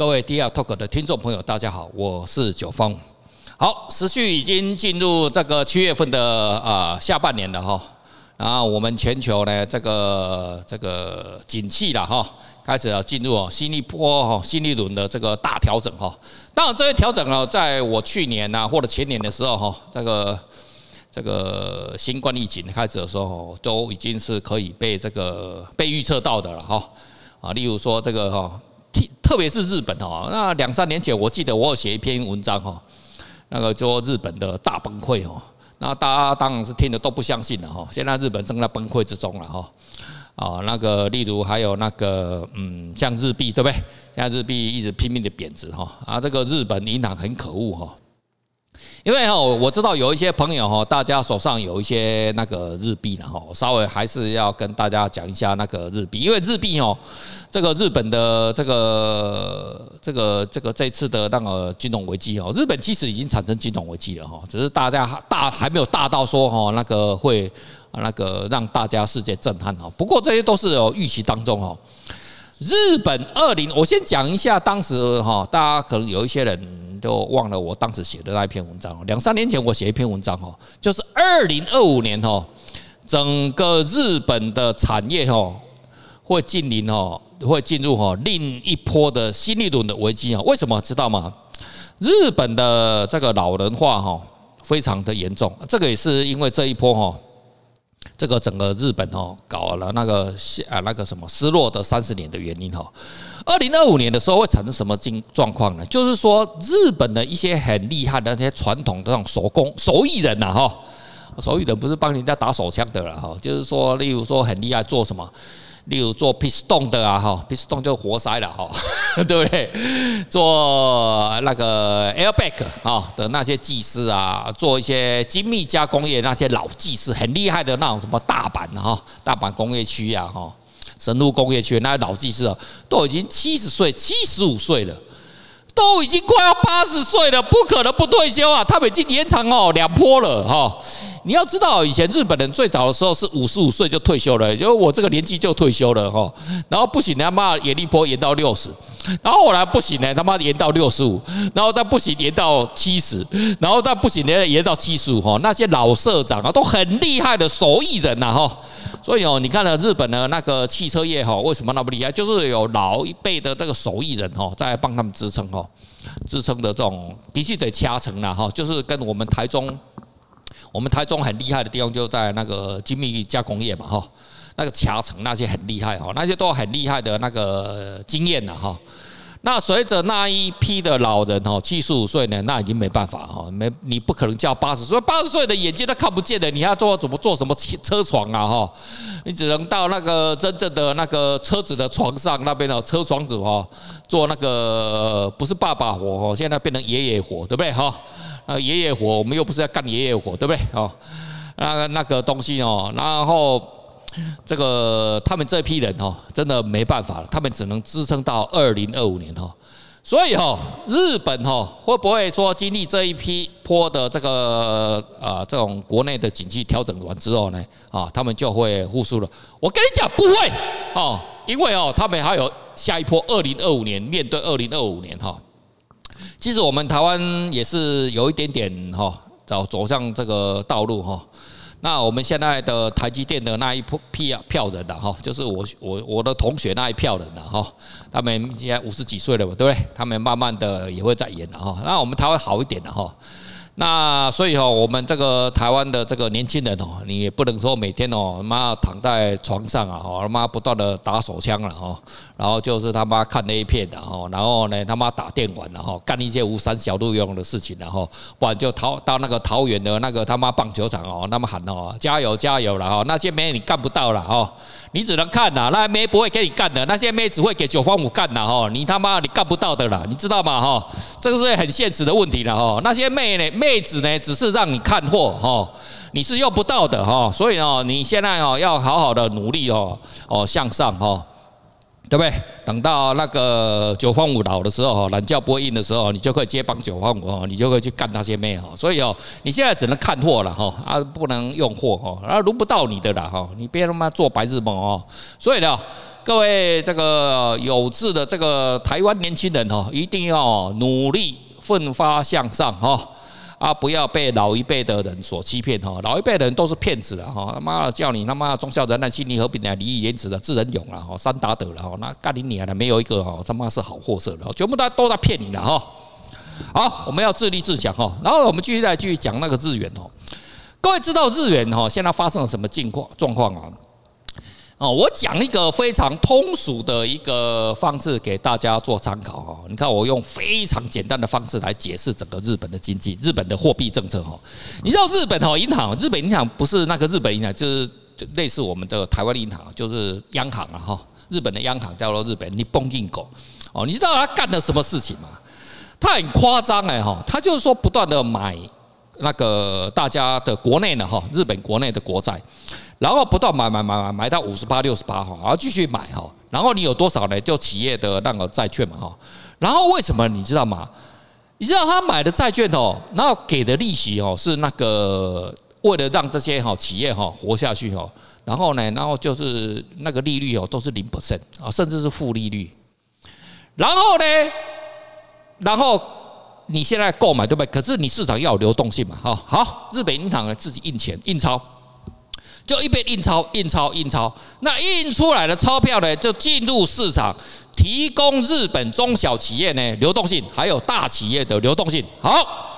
各位 DR Talk 的听众朋友，大家好，我是九峰。好，时序已经进入这个七月份的啊下半年了哈，然后我们全球呢这个这个景气了哈，开始要进入新一波哈新一轮的这个大调整哈。当然这些调整呢，在我去年呐或者前年的时候哈，这个这个新冠疫情开始的时候，都已经是可以被这个被预测到的了哈啊，例如说这个哈。特别是日本哦，那两三年前我记得我有写一篇文章哈，那个说日本的大崩溃哦，那大家当然是听的都不相信了哈。现在日本正在崩溃之中了哈，啊，那个例如还有那个嗯，像日币对不对？现在日币一直拼命的贬值哈，啊，这个日本银行很可恶哈。因为哦，我知道有一些朋友哈，大家手上有一些那个日币然后稍微还是要跟大家讲一下那个日币，因为日币哦，这个日本的这个这个这个这次的那个金融危机哦，日本其实已经产生金融危机了哈，只是大家大还没有大到说哈那个会那个让大家世界震撼哈。不过这些都是有预期当中哈。日本二零，我先讲一下当时哈，大家可能有一些人。都忘了我当时写的那一篇文章，两三年前我写一篇文章哦，就是二零二五年哦，整个日本的产业哦会进临哦，会进入哦另一波的新一轮的危机啊？为什么知道吗？日本的这个老人化哈非常的严重，这个也是因为这一波哈。这个整个日本哦，搞了那个啊那个什么失落的三十年的原因哈，二零二五年的时候会产生什么境状况呢？就是说日本的一些很厉害的那些传统的那种手工手艺人呐哈，手艺人不是帮人家打手枪的了哈，就是说例如说很厉害做什么。例如做 piston 的啊，哈，piston 就活塞了哈，对不对？做那个 airbag 啊的那些技师啊，做一些精密加工业那些老技师，很厉害的那种什么大阪哈，大阪工业区啊，哈，神户工业区那些老技师啊，都已经七十岁、七十五岁了，都已经快要八十岁了，不可能不退休啊！他们已经延长哦两波了哈。你要知道，以前日本人最早的时候是五十五岁就退休了，因为我这个年纪就退休了哈。然后不行，他妈延一波延到六十，然后后来不行呢，他妈延到六十五，然后再不行延到七十，然后再不行呢延到七十五哈。那些老社长啊，都很厉害的手艺人呐哈。所以哦，你看了日本的那个汽车业哈，为什么那么厉害？就是有老一辈的这个手艺人哈，在帮他们支撑哈，支撑的这种必须得掐成了哈，就是跟我们台中。我们台中很厉害的地方就在那个精密加工业嘛，哈，那个夹层那些很厉害哈，那些都很厉害的那个经验了哈。那随着那一批的老人哈，七十五岁呢，那已经没办法哈，没你不可能叫八十岁，八十岁的眼睛都看不见的，你要做怎么做什么车床啊哈？你只能到那个真正的那个车子的床上那边的车床子哈，做那个不是爸爸活，现在变成爷爷活，对不对哈？呃，爷爷活，我们又不是要干爷爷活，对不对？哦，那那个东西哦，然后这个他们这批人哦，真的没办法了，他们只能支撑到二零二五年哈。所以哈，日本哈会不会说经历这一批波的这个啊这种国内的经济调整完之后呢，啊，他们就会复苏了？我跟你讲，不会哦，因为哦，他们还有下一波二零二五年，面对二零二五年哈。其实我们台湾也是有一点点哈，走走向这个道路哈。那我们现在的台积电的那一批票人的哈，就是我我我的同学那一票人的哈，他们现在五十几岁了嘛，对不对？他们慢慢的也会在演的哈。那我们台湾好一点的哈。那所以哈，我们这个台湾的这个年轻人哦，你也不能说每天哦，妈躺在床上啊，他妈不断的打手枪了哈，然后就是他妈看 A 片的哈，然后呢他妈打电玩的哈，干一些无三小路用的事情然后，不然就逃到那个桃园的那个他妈棒球场哦，那么喊哦，加油加油了哈，那些妹你干不到了哈，你只能看呐，那妹不会给你干的，那些妹只会给九方五干的哈，你他妈你干不到的了，你知道吗哈？这个是很现实的问题了哈，那些妹呢妹。子呢，只是让你看货哈，你是用不到的哈，所以哦，你现在哦要好好的努力哦哦向上哈，对不对？等到那个九方五老的时候哈，懒觉不会硬的时候，你就可以接帮九方五哦，你就可以去干那些妹哈。所以哦，你现在只能看货了哈，啊不能用货哈，啊轮不到你的了哈，你别他妈做白日梦哦。所以呢，各位这个有志的这个台湾年轻人哦，一定要努力奋发向上哈啊！不要被老一辈的人所欺骗哈，老一辈的人都是骗子了哈！他妈的叫你他妈的忠孝仁爱信义和平的礼义廉耻的智仁勇了哈，三达德了哈，那干你娘的没有一个哈他妈是好货色的，全部都都在骗你的哈！好，我们要自立自强哈，然后我们继续再继续讲那个日元哦。各位知道日元哈现在发生了什么境况状况啊？哦，我讲一个非常通俗的一个方式给大家做参考哈。你看，我用非常简单的方式来解释整个日本的经济、日本的货币政策哈。你知道日本哈银行，日本银行不是那个日本银行，就是类似我们的台湾银行，就是央行啊哈。日本的央行叫做日本你蹦硬狗哦。你知道他干了什么事情吗？他很夸张哎哈，他就是说不断的买那个大家的国内的哈，日本国内的国债。然后不断买买买买买到五十八六十八哈，然后继续买哈，然后你有多少呢？就企业的那个债券嘛哈。然后为什么你知道吗？你知道他买的债券哦，然后给的利息哦是那个为了让这些哈企业哈活下去哈。然后呢，然后就是那个利率哦都是零 percent 啊，甚至是负利率。然后呢，然后你现在购买对不对？可是你市场要有流动性嘛哈。好，日本银行自己印钱印钞。就一边印钞、印钞、印钞，那印出来的钞票呢，就进入市场，提供日本中小企业呢流动性，还有大企业的流动性。好，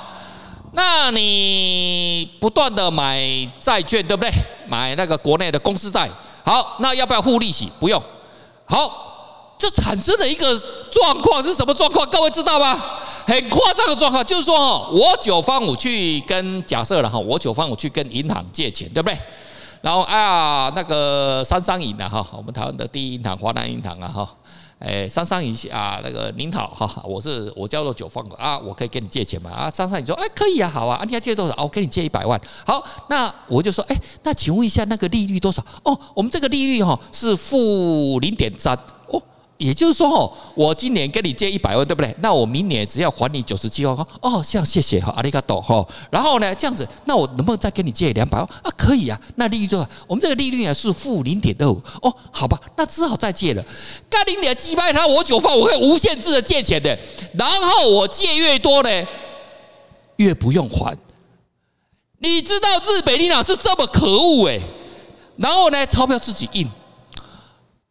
那你不断的买债券，对不对？买那个国内的公司债。好，那要不要付利息？不用。好，这产生了一个状况是什么状况？各位知道吗？很夸张的状况，就是说，我九方五去跟假设了哈，我九方五去跟银行借钱，对不对？然后啊，那个三商银啊哈，我们台湾的第一银行华南银行啊哈，哎，三商银啊，那个您好哈，我是我叫做久方啊，我可以跟你借钱吗？啊，三商银说哎可以啊，好啊，你要借多少？我给你借一百万。好，那我就说哎，那请问一下那个利率多少？哦，我们这个利率哈是负零点三。也就是说哦，我今年跟你借一百万，对不对？那我明年只要还你九十七万。哦，这样谢谢哈，阿里嘎多哈。然后呢，这样子，那我能不能再跟你借两百万？啊，可以啊。那利率多少？我们这个利率啊是负零点二五。哦，好吧，那只好再借了。干你点击败他，我九方我会无限制的借钱的。然后我借越多呢，越不用还。你知道日本银行是这么可恶哎。然后呢，钞票自己印。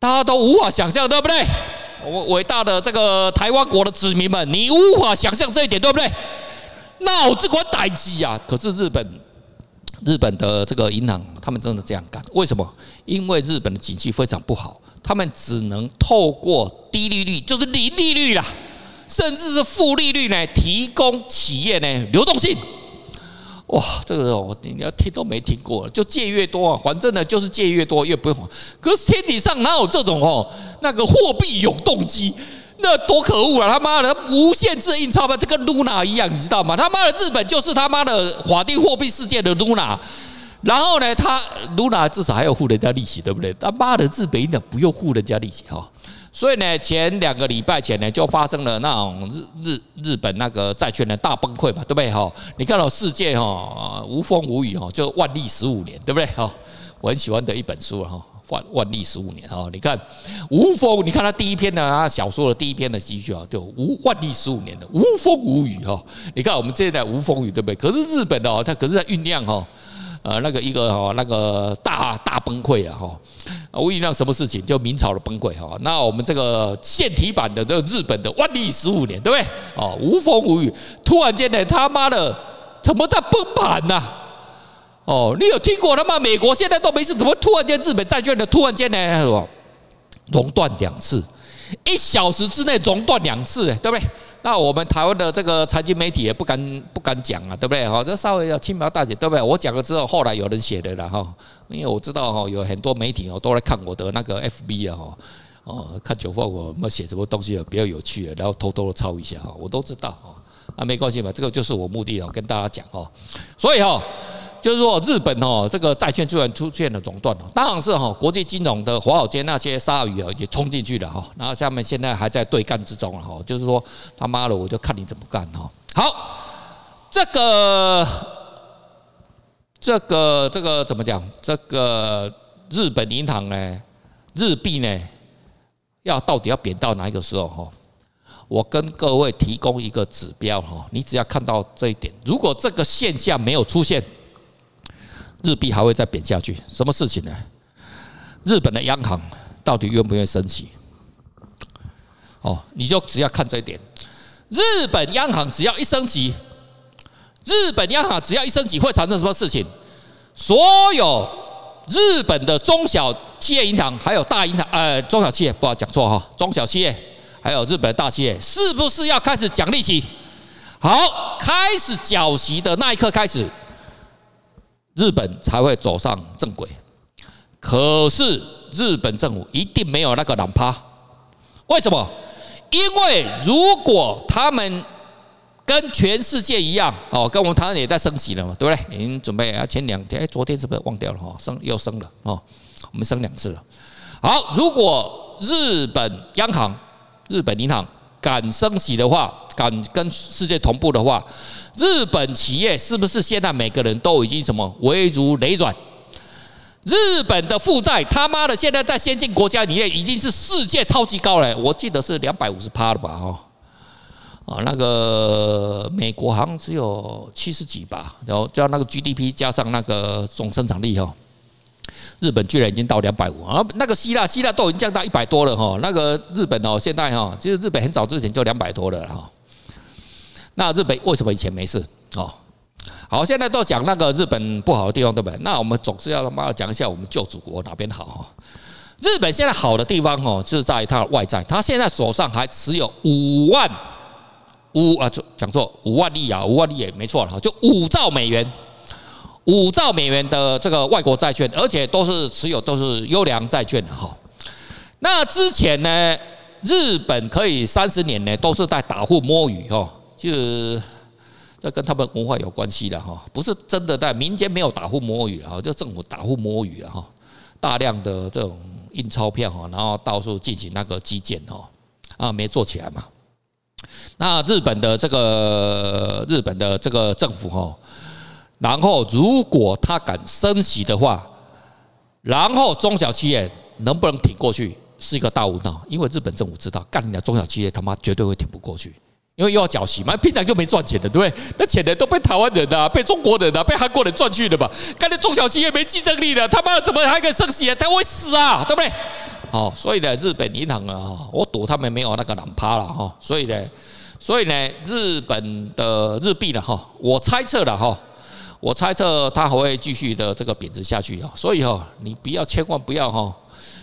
大家都无法想象，对不对？我伟大的这个台湾国的子民们，你无法想象这一点，对不对？那我这款歹机啊！可是日本，日本的这个银行，他们真的这样干？为什么？因为日本的经济非常不好，他们只能透过低利率，就是零利率啦，甚至是负利率呢，提供企业呢流动性。哇，这个我你要听都没听过，就借越多啊，反正呢就是借越多越不用还。可是天底上哪有这种哦，那个货币永动机，那多可恶啊！他妈的无限制印钞票，这跟 Luna 一样，你知道吗？他妈的日本就是他妈的法定货币世界的 Luna，然后呢，他 Luna 至少还要付人家利息，对不对？他妈的日本人不用付人家利息哈。所以呢，前两个礼拜前呢，就发生了那种日日日本那个债券的大崩溃嘛，对不对哈？你看到世界哈无风无雨哈，就万历十五年，对不对哈？我很喜欢的一本书哈，万万历十五年哈。你看无风，你看他第一篇的他小说的第一篇的几句啊，就无万历十五年的无风无雨哈。你看我们现在无风雨，对不对？可是日本哦，它可是在酝酿哈。呃，那个一个哈，那个大大崩溃啊哈，我酝酿什么事情？就明朝的崩溃哈。那我们这个现体版的这个日本的万历十五年，对不对？哦，无风无雨，突然间呢，他妈的怎么在崩盘呐？哦，你有听过他妈美国现在都没事，怎么突然间日本债券的突然间呢？熔断两次，一小时之内熔断两次，对不对？那我们台湾的这个财经媒体也不敢不敢讲啊，对不对？哈，这稍微要轻描淡写，对不对？我讲了之后，后来有人写的了哈，因为我知道哈，有很多媒体哦都来看我的那个 FB 啊哈，哦，看久方我们写什么东西比较有趣，然后偷偷的抄一下哈，我都知道哈，那没关系嘛，这个就是我目的啊，跟大家讲哈，所以哈。就是说，日本哦，这个债券突然出现了熔断哦，当然是哈，国际金融的华尔街那些鲨鱼啊，也冲进去了哈，然后下面现在还在对干之中了哈，就是说他妈的，我就看你怎么干哈。好，这个这个这个怎么讲？这个日本银行呢，日币呢，要到底要贬到哪一个时候哈？我跟各位提供一个指标哈，你只要看到这一点，如果这个现象没有出现，日币还会再贬下去。什么事情呢？日本的央行到底愿不愿意升息？哦，你就只要看这一点，日本央行只要一升息，日本央行只要一升息会产生什么事情？所有日本的中小企业银行，还有大银行，呃，中小企业不好讲错哈，中小企业还有日本的大企业，是不是要开始讲利息？好，开始缴息的那一刻开始，日本才会走上正轨。可是日本政府一定没有那个懒趴，为什么？因为如果他们跟全世界一样哦，跟我们台湾也在升息了嘛，对不对？已经准备啊，前两天哎，昨天是不是忘掉了哈？升又升了哦，我们升两次了。好，如果日本央行、日本银行敢升息的话，敢跟世界同步的话，日本企业是不是现在每个人都已经什么危如累卵？日本的负债，他妈的，现在在先进国家里面已经是世界超级高了，我记得是两百五十趴了吧？哦，啊，那个美国好像只有七十几吧，然后叫那个 GDP 加上那个总生产力哈，日本居然已经到两百五啊，那个希腊，希腊都已经降到一百多了哈，那个日本哦，现在哈，其实日本很早之前就两百多了哈，那日本为什么以前没事哦？好，现在都讲那个日本不好的地方，对不对？那我们总是要他妈的讲一下我们旧祖国哪边好哈。日本现在好的地方哦，就是在它的外债，它现在手上还持有五万五啊，就讲错五万亿啊，五万亿也没错了哈，就五兆美元，五兆美元的这个外国债券，而且都是持有都是优良债券的哈。那之前呢，日本可以三十年呢都是在打混摸鱼哈，就是。这跟他们文化有关系的哈，不是真的在民间没有打混摸鱼啊，就政府打混摸鱼啊哈，大量的这种印钞票哈，然后到处进行那个基建哈，啊没做起来嘛。那日本的这个日本的这个政府哈，然后如果他敢升息的话，然后中小企业能不能挺过去是一个大问号，因为日本政府知道干你的中小企业他妈绝对会挺不过去。因为又要缴息嘛，平常就没赚钱的，对不对？那钱呢都被台湾人、啊、被中国人、啊、被韩国人赚去的嘛。看那中小企业没竞争力的，他妈怎么还敢升息啊？他会死啊，对不对？好，所以呢，日本银行啊，我赌他们没有那个懒趴了哈。所以呢，所以呢，日本的日币呢哈，我猜测了哈，我猜测它还会继续的这个贬值下去啊。所以哈，你不要千万不要哈，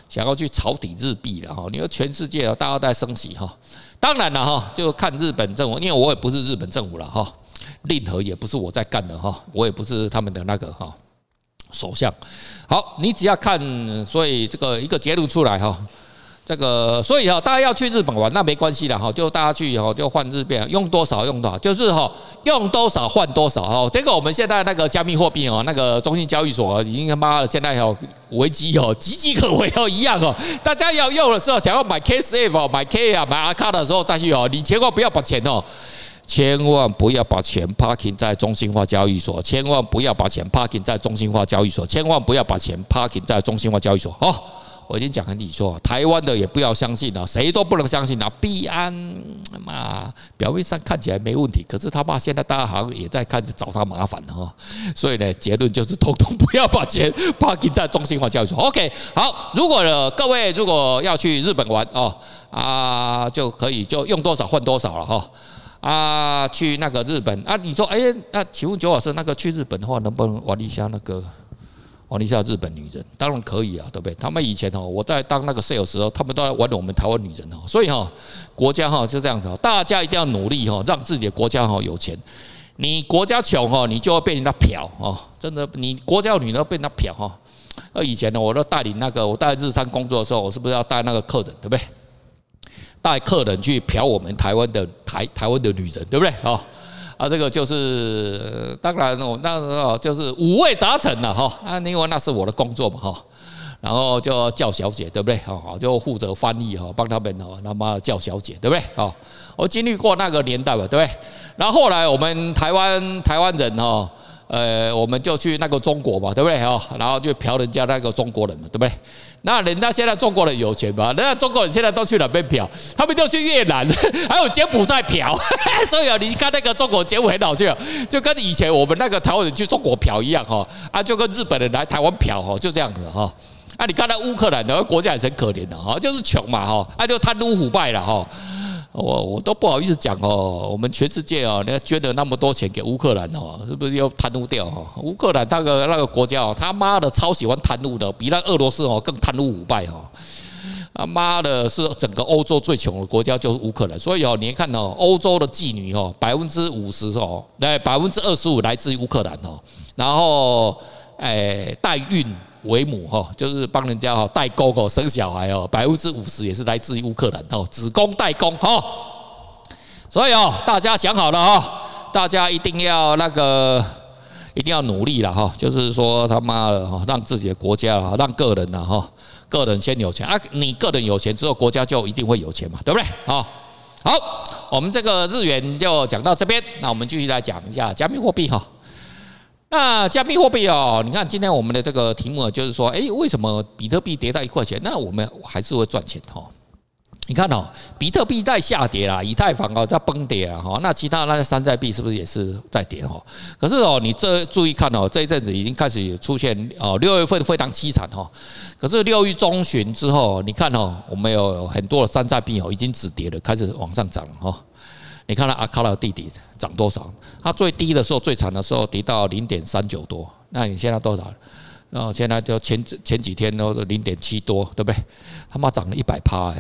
想要去抄底日币了哈。你说全世界啊，大家都在升息哈。当然了哈，就看日本政府，因为我也不是日本政府了哈，令和也不是我在干的哈，我也不是他们的那个哈首相。好，你只要看，所以这个一个结论出来哈。这个，所以哈，大家要去日本玩，那没关系的哈，就大家去以后就换日币，用多少用多少，就是哈，用多少换多少哈。这个我们现在那个加密货币哦，那个中心交易所已经他妈的现在有危机哦，岌岌可危哦，一样哦。大家要用的时候，想要买 KSF 买 K 啊，买阿卡的时候再去哦，你千万不要把钱哦，千万不要把钱 parking 在中心化交易所，千万不要把钱 parking 在中心化交易所，千万不要把钱 parking 在中心化交易所哦。我已经讲跟你说，台湾的也不要相信了，谁都不能相信了。币安嘛，表面上看起来没问题，可是他妈现在大家好像也在开始找他麻烦了哈。所以呢，结论就是通通不要把钱 把钱在中心化交易所。OK，好，如果呢各位如果要去日本玩哦啊，就可以就用多少换多少了哈啊，去那个日本啊，你说哎，那请问九老师，那个去日本的话，能不能玩一下那个？玩一下日本女人，当然可以啊，对不对？他们以前哦，我在当那个 sales 时候，他们都在玩我们台湾女人哦。所以哈，国家哈就这样子，大家一定要努力哈，让自己的国家哈有钱。你国家穷哦，你就会被人家嫖哦。真的，你国家有女人被人家嫖哈。那以前呢，我都带领那个，我带日商工作的时候，我是不是要带那个客人，对不对？带客人去嫖我们台湾的台台湾的女人，对不对？啊。啊，这个就是当然，我那时候就是五味杂陈了哈。啊，因为那是我的工作嘛哈。然后就叫小姐，对不对？哈，就负责翻译哈，帮他们哈，他妈叫小姐，对不对？哦，我经历过那个年代吧，对不对？然后后来我们台湾台湾人哈，呃，我们就去那个中国嘛，对不对哈？然后就嫖人家那个中国人嘛，对不对？那人家现在中国人有钱嘛？人家中国人现在都去哪边嫖？他们就去越南，还有柬埔寨嫖。所以啊，你看那个中国柬埔寨很好笑，就跟以前我们那个台湾人去中国嫖一样哈啊，就跟日本人来台湾嫖哈，就这样子哈。啊，你看那乌克兰的国家也是很可怜的哈，就是穷嘛哈，啊就贪污腐败了哈。我我都不好意思讲哦，我们全世界哦，你捐了那么多钱给乌克兰哦，是不是又贪污掉哈？乌克兰那个那个国家哦，他妈的超喜欢贪污的，比那俄罗斯哦更贪污腐败哈。他妈的是整个欧洲最穷的国家就是乌克兰，所以哦，你看哦，欧洲的妓女哦，百分之五十哦，来百分之二十五来自于乌克兰哦，然后诶代孕。为母哈，就是帮人家哈代沟狗生小孩哦，百分之五十也是来自于乌克兰哦，子宫代工哈，所以哦，大家想好了哈，大家一定要那个一定要努力了哈，就是说他妈的哈，让自己的国家啊，让个人呐哈，个人先有钱啊，你个人有钱之后，国家就一定会有钱嘛，对不对？好，好，我们这个日元就讲到这边，那我们继续来讲一下加密货币哈。那加密货币哦，你看今天我们的这个题目就是说，诶，为什么比特币跌到一块钱，那我们还是会赚钱哈？你看哦，比特币在下跌啦，以太坊哦在崩跌啊哈，那其他那些山寨币是不是也是在跌哈？可是哦，你这注意看哦，这一阵子已经开始出现哦，六月份非常凄惨哈。可是六月中旬之后，你看哦，我们有很多的山寨币哦已经止跌了，开始往上涨了哈。你看到阿卡拉弟弟涨多少？它最低的时候、最惨的时候跌到零点三九多。那你现在多少？然后现在就前前几天都零点七多，对不对？他妈涨了一百趴哎！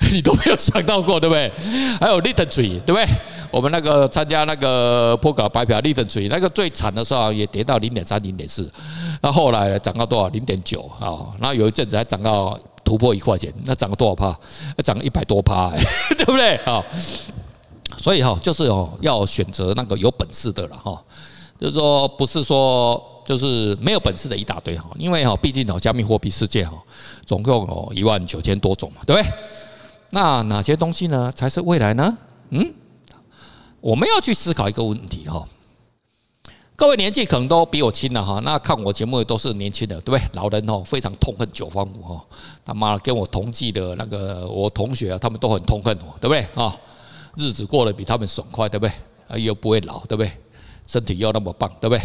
你都没有想到过，对不对？还有 LinkTree，对不对？我们那个参加那个波卡白嫖 LinkTree，那个最惨的时候也跌到零点三、零点四。那后来涨到多少？零点九啊！那有一阵子还涨到突破一块钱，那涨了多少趴？涨了一百多趴，对不对？啊！所以哈，就是哦，要选择那个有本事的了哈，就是说不是说就是没有本事的一大堆哈，因为哈，毕竟哦，加密货币世界哈，总共哦一万九千多种嘛，对不对？那哪些东西呢才是未来呢？嗯，我们要去思考一个问题哈。各位年纪可能都比我轻了哈，那看我节目的都是年轻的，对不对？老人哦非常痛恨九方五哈，他妈跟我同济的那个我同学啊，他们都很痛恨我，对不对啊？日子过得比他们爽快，对不对？又不会老，对不对？身体又那么棒，对不对？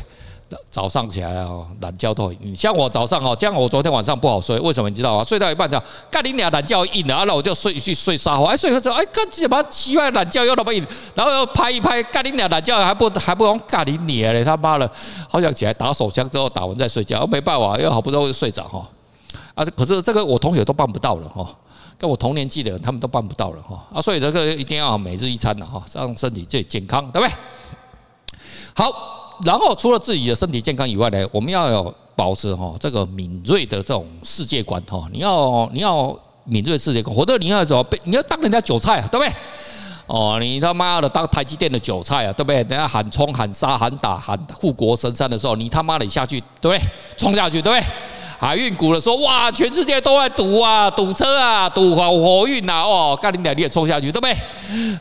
早上起来哦，懒觉都很。像我早上哦，这样我昨天晚上不好睡，为什么你知道吗？睡到一半讲，干你俩懒觉硬了，然后我就睡去睡沙发，哎，睡之后哎，干什么奇怪懒觉又那么硬，然后又拍一拍，干你俩懒觉还不还不用干你俩嘞，他妈的，好想起来打手枪之后打完再睡觉，没办法，又好不容易睡着哈。啊，可是这个我同学都办不到了哈。跟我同年纪的人，他们都办不到了哈啊，所以这个一定要每日一餐的哈，让身体最健康，对不对？好，然后除了自己的身体健康以外呢，我们要有保持哈这个敏锐的这种世界观哈，你要你要敏锐世界观，或者你要怎么被你要当人家韭菜，对不对？哦，你他妈的当台积电的韭菜啊，对不对？等下喊冲喊杀喊打喊护国神山的时候，你他妈的下去，对不对？冲下去，对不对？海运股的说，哇，全世界都在赌啊，赌车啊，赌火火运呐，哦，干你俩你也冲下去，对不对？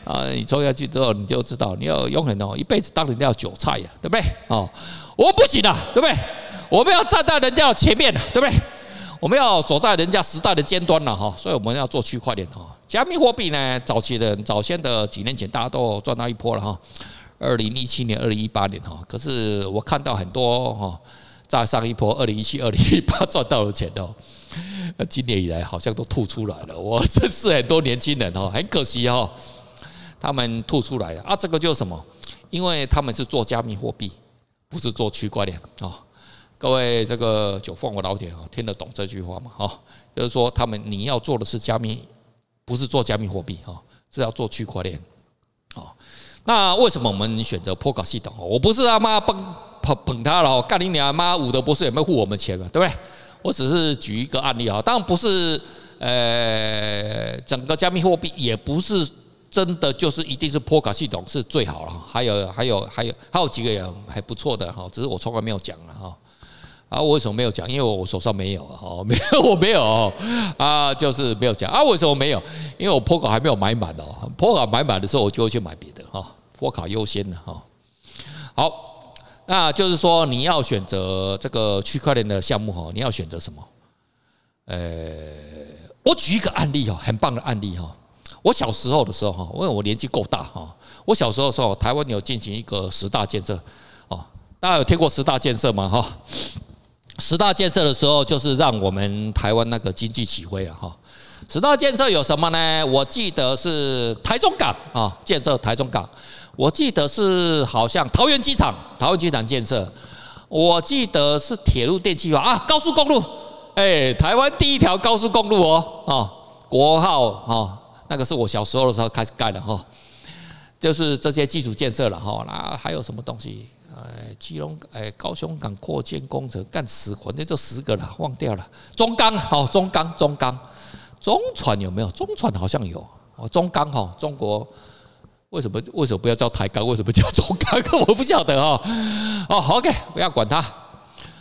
啊，你冲下去之后，你就知道你要永远哦，一辈子当人家韭菜呀，对不对？哦，我不行啊，对不对？我们要站在人家前面，对不对？我们要走在人家时代的尖端了哈，所以我们要做区块链哈。加密货币呢，早期的早先的几年前，大家都赚到一波了哈。二零一七年、二零一八年哈，可是我看到很多哈。在上一波二零一七、二零一八 赚到了钱哦，今年以来好像都吐出来了。我认识很多年轻人哦，很可惜哦，他们吐出来了啊。这个就是什么？因为他们是做加密货币，不是做区块链啊。各位这个九凤我老铁啊，听得懂这句话吗？哈，就是说他们你要做的是加密，不是做加密货币哈，是要做区块链。啊，那为什么我们选择波卡系统？我不是他妈崩。捧他了，干你娘妈！伍德博士有没有付我们钱嘛？对不对？我只是举一个案例啊，当然不是，呃，整个加密货币也不是真的就是一定是波卡系统是最好了，还有还有还有还有几个也还不错的哈，只是我从来没有讲了哈。啊，我为什么没有讲？因为我手上没有啊，没 有我没有啊，就是没有讲啊。为什么没有？因为我波卡还没有买满哦，波卡买满的时候我就会去买别的哈，波卡优先的哈。好。那就是说你要选择这个区块链的项目哈，你要选择什么？呃，我举一个案例哈，很棒的案例哈。我小时候的时候哈，因为我年纪够大哈，我小时候的时候，台湾有进行一个十大建设哦，大家有听过十大建设吗？哈，十大建设的时候，就是让我们台湾那个经济起飞了哈。十大建设有什么呢？我记得是台中港啊，建设台中港。我记得是好像桃园机场，桃园机场建设。我记得是铁路电气化啊，高速公路，哎，台湾第一条高速公路哦，哦，国号哦，那个是我小时候的时候开始盖的哈，就是这些基础建设了哈。那还有什么东西？哎，基隆哎，高雄港扩建工程干死，反正就十个了，忘掉了。中钢哦，中钢，中钢，中船有没有？中船好像有哦，中钢哈，中国。为什么为什么不要叫台钢？为什么叫中钢？我不晓得哦。哦，OK，不要管它。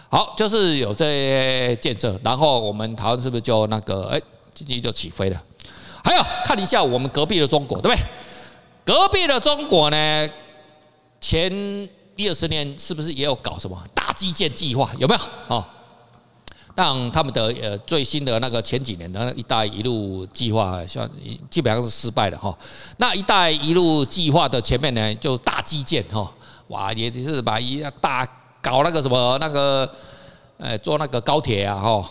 好，就是有这些建设，然后我们台湾是不是就那个哎，经济就起飞了？还有看一下我们隔壁的中国，对不对？隔壁的中国呢，前一二十年是不是也有搞什么大基建计划？有没有？哦。让他们的呃最新的那个前几年的那“一带一路”计划，像基本上是失败的哈。那“一带一路”计划的前面呢，就大基建哈，哇，也就是把一大搞那个什么那个，呃，做那个高铁啊哈。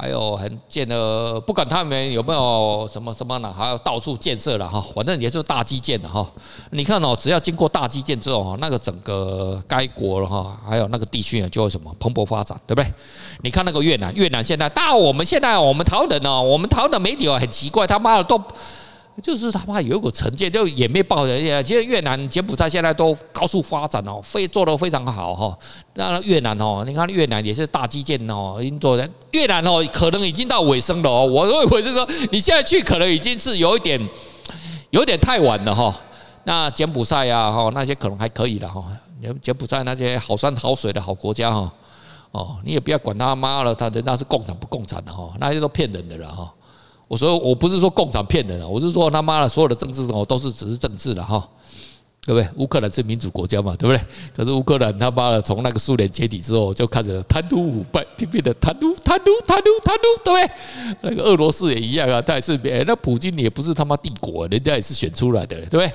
还有很建的，不管他们有没有什么什么呢，还有到处建设了哈，反正也是大基建的哈。你看哦，只要经过大基建之后哈，那个整个该国了哈，还有那个地区呢，就会什么蓬勃发展，对不对？你看那个越南，越南现在，到我们现在我们台湾人哦，我们台湾的媒体哦很奇怪，他妈的都。就是他妈有一股成见，就也没报人家。其实越南、柬埔寨现在都高速发展哦，非做得非常好哈。那越南哦，你看越南也是大基建哦，已经做的。越南哦，可能已经到尾声了哦。我认为是说，你现在去可能已经是有一点，有点太晚了哈。那柬埔寨呀哈，那些可能还可以了哈。柬埔寨那些好山好水的好国家哈，哦，你也不要管他妈了，他人家是共产不共产的哈，那些都骗人的了哈。我说我不是说共产骗人啊，我是说他妈的所有的政治哦都是只是政治的哈。对不对？乌克兰是民主国家嘛，对不对？可是乌克兰他妈的从那个苏联解体之后，就开始贪污腐败，拼命的贪污、贪污、贪污、贪污，对不对？那个俄罗斯也一样啊，他也是，那普京也不是他妈帝国，人家也是选出来的，对不对？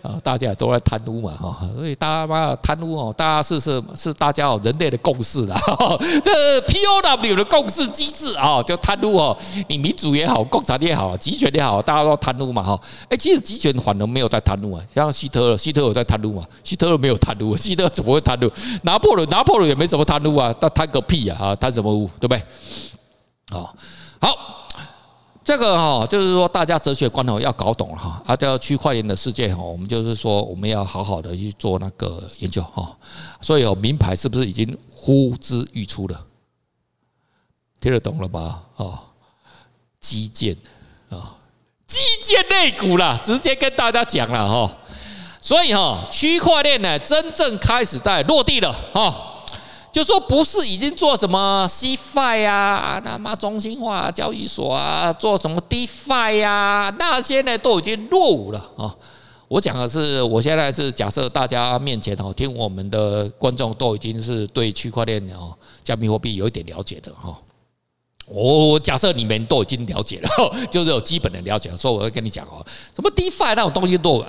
啊，大家都在贪污嘛，哈，所以大家妈贪污哦，大家是是是大家哦人类的共识啦，这 POW 的共识机制啊，就贪污哦，你民主也好，共产也好，集权也好，大家都贪污嘛，哈，哎，其实集权反而没有在贪污啊，像希特勒，希特勒在贪污嘛？希特勒没有贪污，希特勒怎么会贪污？拿破仑，拿破仑也没什么贪污啊，他贪个屁啊！啊，贪什么污？对不对？好，好，这个哈，就是说大家哲学观哦要搞懂了哈，啊，叫区块链的世界哈，我们就是说我们要好好的去做那个研究哈。所以有名牌是不是已经呼之欲出了？听得懂了吧？哦，基建啊，基建内股啦，直接跟大家讲了哈。所以哈，区块链呢，真正开始在落地了哈，就说不是已经做什么 CFI 呀，那么中心化交易所啊，做什么 DeFi 呀，那些呢都已经落伍了啊。我讲的是，我现在是假设大家面前哦，听我们的观众都已经是对区块链哦，加密货币有一点了解的哈。我假设你们都已经了解了，就是有基本的了解，所以我会跟你讲哦，什么 DeFi 那种东西都。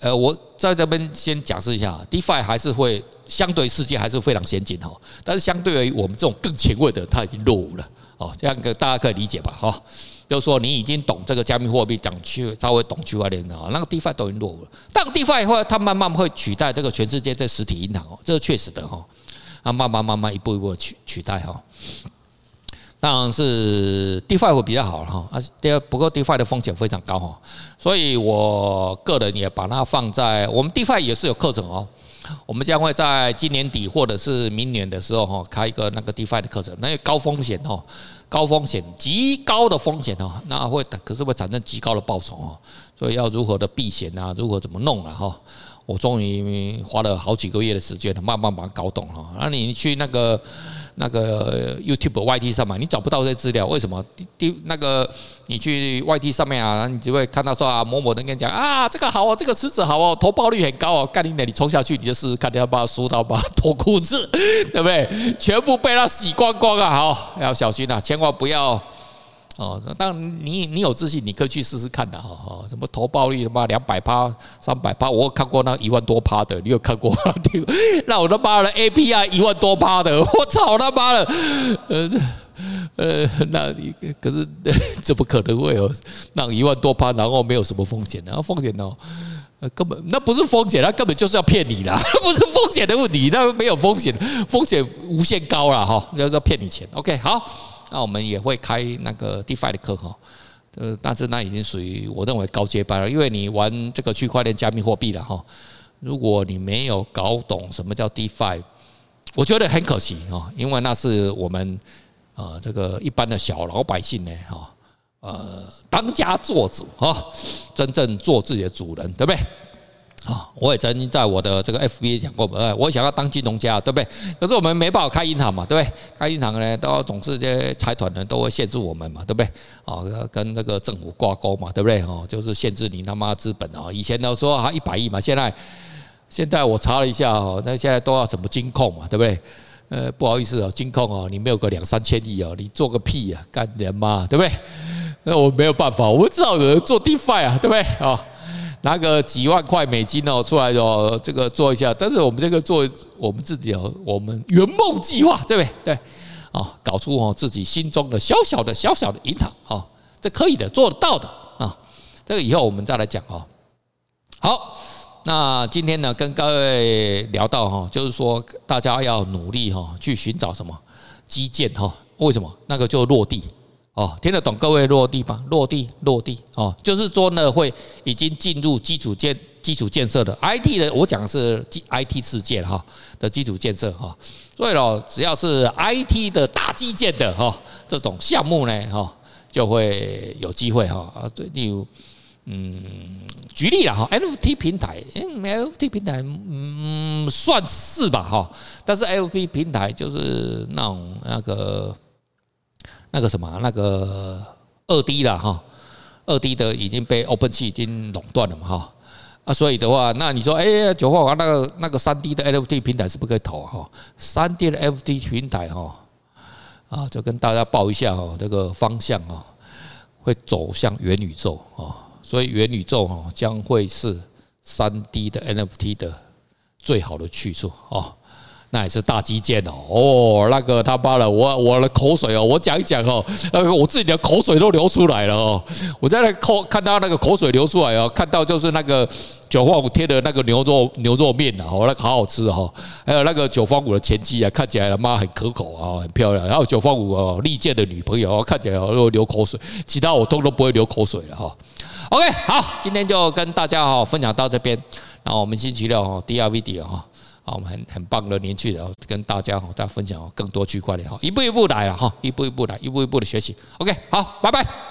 呃，我在这边先假设一下，DeFi 还是会相对世界还是非常先进哈，但是相对于我们这种更前卫的，它已经落伍了哦，这样个大家可以理解吧哈？就是说你已经懂这个加密货币，讲区稍微懂区块链的啊，那个 DeFi 都已经落伍了。但 DeFi 会它慢慢会取代这个全世界这实体银行哦，这是确实的哈，它慢慢慢慢一步一步的取取代哈。当然是 DeFi 会比较好哈，啊，第二不过 DeFi 的风险非常高哈，所以我个人也把它放在我们 DeFi 也是有课程哦，我们将会在今年底或者是明年的时候哈开一个那个 DeFi 的课程，那高风险哦，高风险极高的风险哦，那会可是会产生极高的报酬哦，所以要如何的避险啊，如何怎么弄啊哈，我终于花了好几个月的时间，慢慢把它搞懂了。那你去那个。那个 YouTube、YT 上嘛，你找不到这些资料，为什么？第那个你去 YT 上面啊，你就会看到说啊，某某人跟你讲啊，这个好哦，这个池子好哦，投报率很高哦，干你呢，你冲下去你就试试看，你要把它输到把它 脱裤子，对不对？全部被他洗光光啊！好，要小心啊，千万不要。哦，当然你你有自信，你可以去试试看的哈。哦，什么投报率什么两百趴、三百趴，我看过那一万多趴的，你有看过？那我他妈的 APR 一万多趴的，我操他妈的！呃呃，那你可是怎么可能会有那一万多趴，然后没有什么风险？然后风险呢？呃，根本那不是风险，那根本就是要骗你的，不是风险的问题，那没有风险，风险无限高了哈，就是要骗你钱。OK，好。那我们也会开那个 DeFi 的课哈，呃，但是那已经属于我认为高阶班了，因为你玩这个区块链加密货币了哈，如果你没有搞懂什么叫 DeFi，我觉得很可惜哈，因为那是我们呃这个一般的小老百姓呢哈，呃，当家做主哈，真正做自己的主人，对不对？啊，我也曾经在我的这个 FB 讲过，呃，我想要当金融家，对不对？可是我们没办法开银行嘛，对不对？开银行呢，都总是这些财团呢都会限制我们嘛，对不对？啊，跟那个政府挂钩嘛，对不对？哦，就是限制你他妈资本啊！以前都说啊一百亿嘛，现在现在我查了一下哦，那现在都要什么金控嘛，对不对？呃，不好意思哦，金控哦，你没有个两三千亿哦，你做个屁呀，干你妈，对不对？那我没有办法，我们只好有人做 DeFi 啊，对不对？啊。拿个几万块美金哦出来哦，这个做一下，但是我们这个做我们自己哦，我们圆梦计划对不对？对，啊，搞出哦自己心中的小小的小小的银行啊，这可以的，做得到的啊，这个以后我们再来讲哦。好，那今天呢跟各位聊到哈，就是说大家要努力哈，去寻找什么基建哈？为什么？那个就落地。哦，听得懂各位落地吗？落地落地哦，就是说呢，会已经进入基础建基础建设的 IT 的，我讲的是 IT 世界哈的基础建设哈。所以喽，只要是 IT 的大基建的哈这种项目呢哈，就会有机会哈啊。对，例如嗯，举例了哈，NFT 平台，NFT 平台嗯算是吧哈，但是 NFT 平台就是那种那个。那个什么，那个二 D 了哈，二 D 的已经被 Open 器已经垄断了嘛哈。啊，所以的话，那你说，哎，九号啊，那个那个三 D 的 NFT 平台是不可以投哈，三 D 的 NFT 平台哈啊，就跟大家报一下哦，这个方向啊，会走向元宇宙啊，所以元宇宙哈将会是三 D 的 NFT 的最好的去处啊。那也是大基建哦，哦，那个他妈的，我我的口水哦，我讲一讲哦，那个我自己的口水都流出来了哦，我在那口看到那个口水流出来哦，看到就是那个九方五贴的那个牛肉牛肉面呐，哦，那个好好吃哈，还有那个九方五的前妻啊，看起来他妈很可口啊，很漂亮，然后九方五哦历届的女朋友看起来都流口水，其他我通都不会流口水了哈。OK，好，今天就跟大家哈分享到这边，然后我们星期六哈第二 video 哈。我们很很棒的年轻人，跟大家哈，大家分享更多区块链哈，一步一步来啊哈，一步一步来，一步一步的学习。OK，好，拜拜。